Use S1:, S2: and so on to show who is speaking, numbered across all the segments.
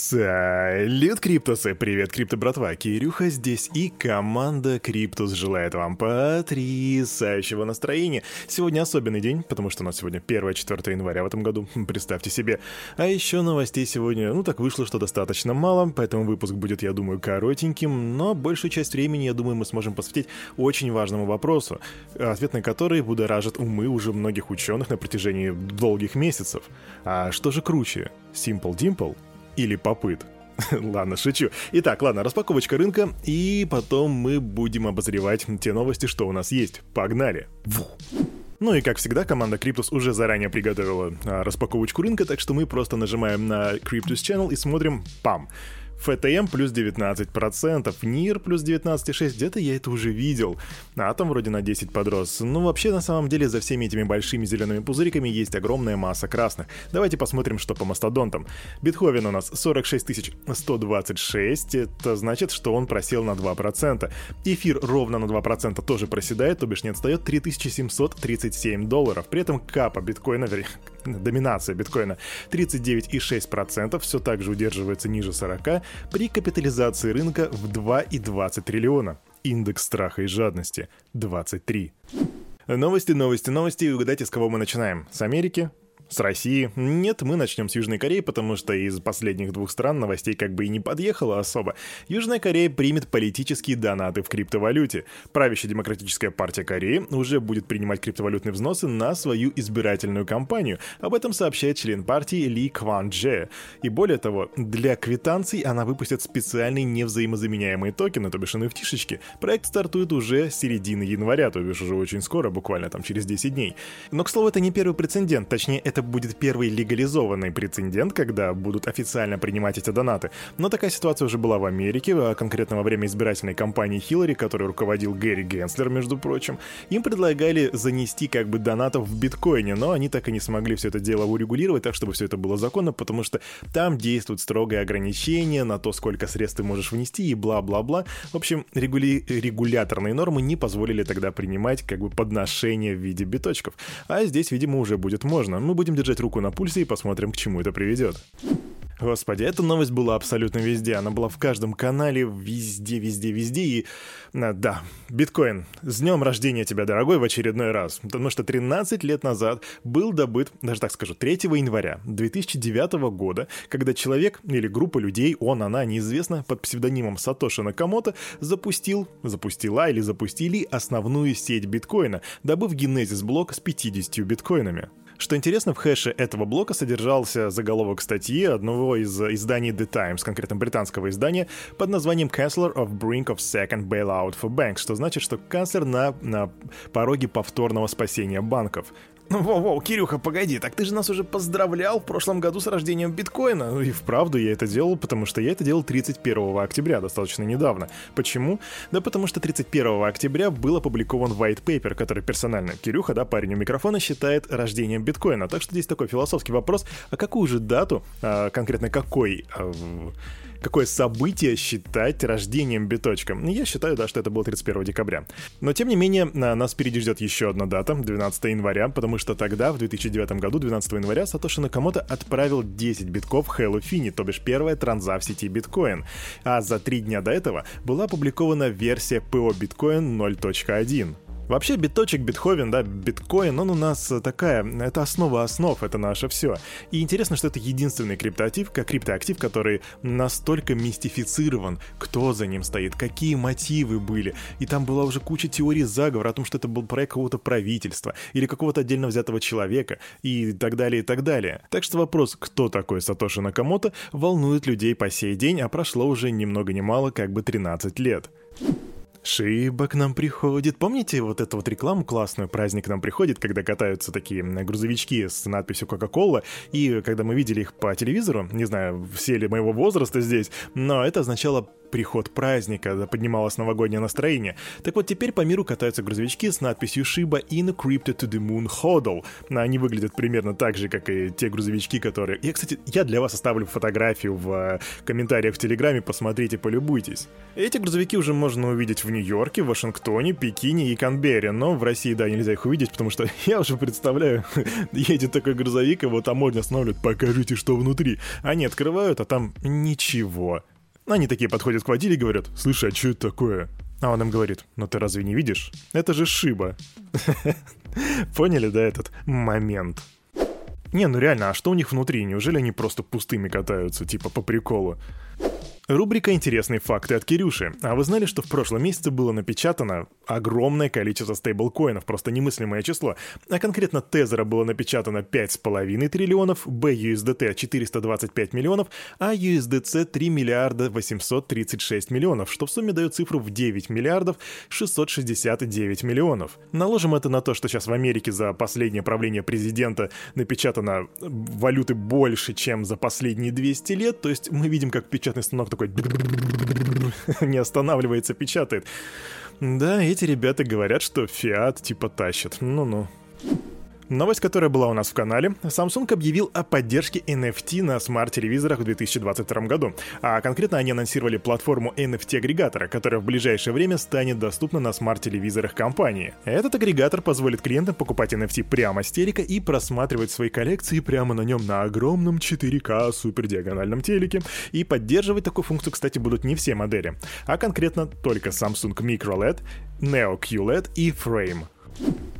S1: Салют, Криптусы! Привет, Крипто братва! Кирюха здесь и команда Криптус желает вам потрясающего настроения. Сегодня особенный день, потому что у нас сегодня 1-4 января в этом году, представьте себе. А еще новостей сегодня, ну так вышло, что достаточно мало, поэтому выпуск будет, я думаю, коротеньким, но большую часть времени, я думаю, мы сможем посвятить очень важному вопросу, ответ на который будоражит умы уже многих ученых на протяжении долгих месяцев. А что же круче, Simple Dimple или попыт. ладно, шучу. Итак, ладно, распаковочка рынка, и потом мы будем обозревать те новости, что у нас есть. Погнали! Ну и как всегда, команда Cryptus уже заранее приготовила а, распаковочку рынка, так что мы просто нажимаем на Cryptus Channel и смотрим, пам, ФТМ плюс 19%, НИР плюс 19,6%, где-то я это уже видел. Атом вроде на 10 подрос. Ну вообще на самом деле за всеми этими большими зелеными пузыриками есть огромная масса красных. Давайте посмотрим, что по мастодонтам. Битховен у нас 46 126, это значит, что он просел на 2%. Эфир ровно на 2% тоже проседает, то бишь не отстает 3737 долларов. При этом капа биткоина, доминация биткоина 39,6%, все так же удерживается ниже 40, при капитализации рынка в 2,20 триллиона. Индекс страха и жадности 23. Новости, новости, новости. И угадайте, с кого мы начинаем? С Америки? С России? Нет, мы начнем с Южной Кореи, потому что из последних двух стран новостей как бы и не подъехало особо. Южная Корея примет политические донаты в криптовалюте. Правящая Демократическая партия Кореи уже будет принимать криптовалютные взносы на свою избирательную кампанию. Об этом сообщает член партии Ли Кван Дже. И более того, для квитанций она выпустит специальные невзаимозаменяемые токены, то бишь NFT-шечки. Проект стартует уже с середины января, то бишь уже очень скоро, буквально там через 10 дней. Но, к слову, это не первый прецедент, точнее, это это будет первый легализованный прецедент, когда будут официально принимать эти донаты. Но такая ситуация уже была в Америке, а конкретно во время избирательной кампании Хиллари, которой руководил Гэри Генслер, между прочим. Им предлагали занести как бы донатов в биткоине, но они так и не смогли все это дело урегулировать так, чтобы все это было законно, потому что там действует строгое ограничение на то, сколько средств ты можешь внести и бла-бла-бла. В общем, регули... регуляторные нормы не позволили тогда принимать как бы подношение в виде биточков. А здесь, видимо, уже будет можно. Мы будем будем держать руку на пульсе и посмотрим, к чему это приведет. Господи, эта новость была абсолютно везде. Она была в каждом канале, везде, везде, везде. И а, да, биткоин, с днем рождения тебя, дорогой, в очередной раз. Потому что 13 лет назад был добыт, даже так скажу, 3 января 2009 года, когда человек или группа людей, он, она, неизвестно, под псевдонимом Сатоши Накамото запустил, запустила или запустили основную сеть биткоина, добыв генезис блок с 50 биткоинами. Что интересно, в хэше этого блока содержался заголовок статьи одного из изданий The Times, конкретно британского издания, под названием «Chancellor of Brink of Second Bailout for Banks», что значит, что канцлер на, на пороге повторного спасения банков. Ну, воу-воу, Кирюха, погоди, так ты же нас уже поздравлял в прошлом году с рождением биткоина. Ну и вправду я это делал, потому что я это делал 31 октября, достаточно недавно. Почему? Да потому что 31 октября был опубликован white paper, который персонально Кирюха, да, парень у микрофона, считает рождением биткоина. Так что здесь такой философский вопрос, а какую же дату, а, конкретно какой... А, какое событие считать рождением биточка. Я считаю, да, что это было 31 декабря. Но, тем не менее, нас впереди ждет еще одна дата, 12 января, потому что тогда, в 2009 году, 12 января, Сатоши Накамото отправил 10 битков Хэллу Фини, то бишь первая транза в сети биткоин. А за три дня до этого была опубликована версия PO Bitcoin 0.1. Вообще, биточек, битховен, да, биткоин, он у нас такая, это основа основ, это наше все. И интересно, что это единственный криптоактив, криптоактив, который настолько мистифицирован, кто за ним стоит, какие мотивы были. И там была уже куча теорий заговора о том, что это был проект какого-то правительства или какого-то отдельно взятого человека и так далее, и так далее. Так что вопрос, кто такой Сатоши Накамото, волнует людей по сей день, а прошло уже ни много ни мало, как бы 13 лет. Шиба к нам приходит. Помните вот эту вот рекламу классную? Праздник к нам приходит, когда катаются такие грузовички с надписью Coca-Cola. И когда мы видели их по телевизору, не знаю, все ли моего возраста здесь, но это означало приход праздника, поднималось новогоднее настроение. Так вот, теперь по миру катаются грузовички с надписью Shiba Encrypted to the Moon Hodl. Они выглядят примерно так же, как и те грузовички, которые... Я, кстати, я для вас оставлю фотографию в э, комментариях в Телеграме, посмотрите, полюбуйтесь. Эти грузовики уже можно увидеть в Нью-Йорке, Вашингтоне, Пекине и Канберре, но в России, да, нельзя их увидеть, потому что я уже представляю, едет такой грузовик, его таможня останавливает, покажите, что внутри. Они открывают, а там ничего. Они такие подходят к водиле и говорят, слушай, а что это такое? А он им говорит, ну ты разве не видишь? Это же шиба. Поняли, да, этот момент? Не, ну реально, а что у них внутри? Неужели они просто пустыми катаются, типа по приколу? Рубрика «Интересные факты от Кирюши». А вы знали, что в прошлом месяце было напечатано огромное количество стейблкоинов, просто немыслимое число. А конкретно Тезера было напечатано 5,5 триллионов, BUSDT 425 миллионов, а USDC 3 миллиарда 836 миллионов, что в сумме дает цифру в 9 миллиардов 669 миллионов. Наложим это на то, что сейчас в Америке за последнее правление президента напечатано валюты больше, чем за последние 200 лет, то есть мы видим, как печатный станок такой не останавливается, печатает. Да, эти ребята говорят, что фиат типа тащит. Ну-ну. Новость, которая была у нас в канале. Samsung объявил о поддержке NFT на смарт-телевизорах в 2022 году. А конкретно они анонсировали платформу NFT-агрегатора, которая в ближайшее время станет доступна на смарт-телевизорах компании. Этот агрегатор позволит клиентам покупать NFT прямо с телека и просматривать свои коллекции прямо на нем на огромном 4К супердиагональном телеке. И поддерживать такую функцию, кстати, будут не все модели, а конкретно только Samsung Micro LED, Neo QLED и Frame.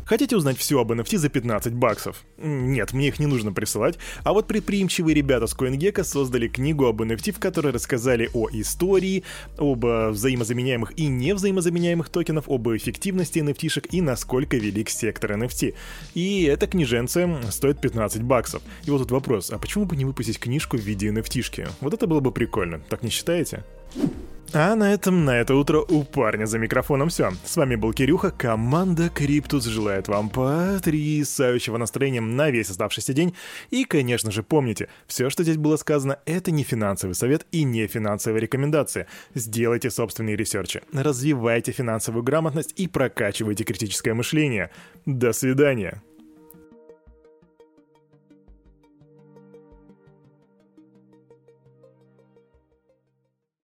S1: Хотите узнать все об NFT за 15 баксов? Нет, мне их не нужно присылать. А вот предприимчивые ребята с CoinGecko создали книгу об NFT, в которой рассказали о истории, об э, взаимозаменяемых и невзаимозаменяемых токенов, об эффективности NFT-шек и насколько велик сектор NFT. И эта книженция стоит 15 баксов. И вот тут вопрос, а почему бы не выпустить книжку в виде NFT-шки? Вот это было бы прикольно, так не считаете? А на этом на это утро у парня за микрофоном все. С вами был Кирюха, команда Криптус желает вам потрясающего настроения на весь оставшийся день. И, конечно же, помните, все, что здесь было сказано, это не финансовый совет и не финансовая рекомендация. Сделайте собственные ресерчи, развивайте финансовую грамотность и прокачивайте критическое мышление. До свидания.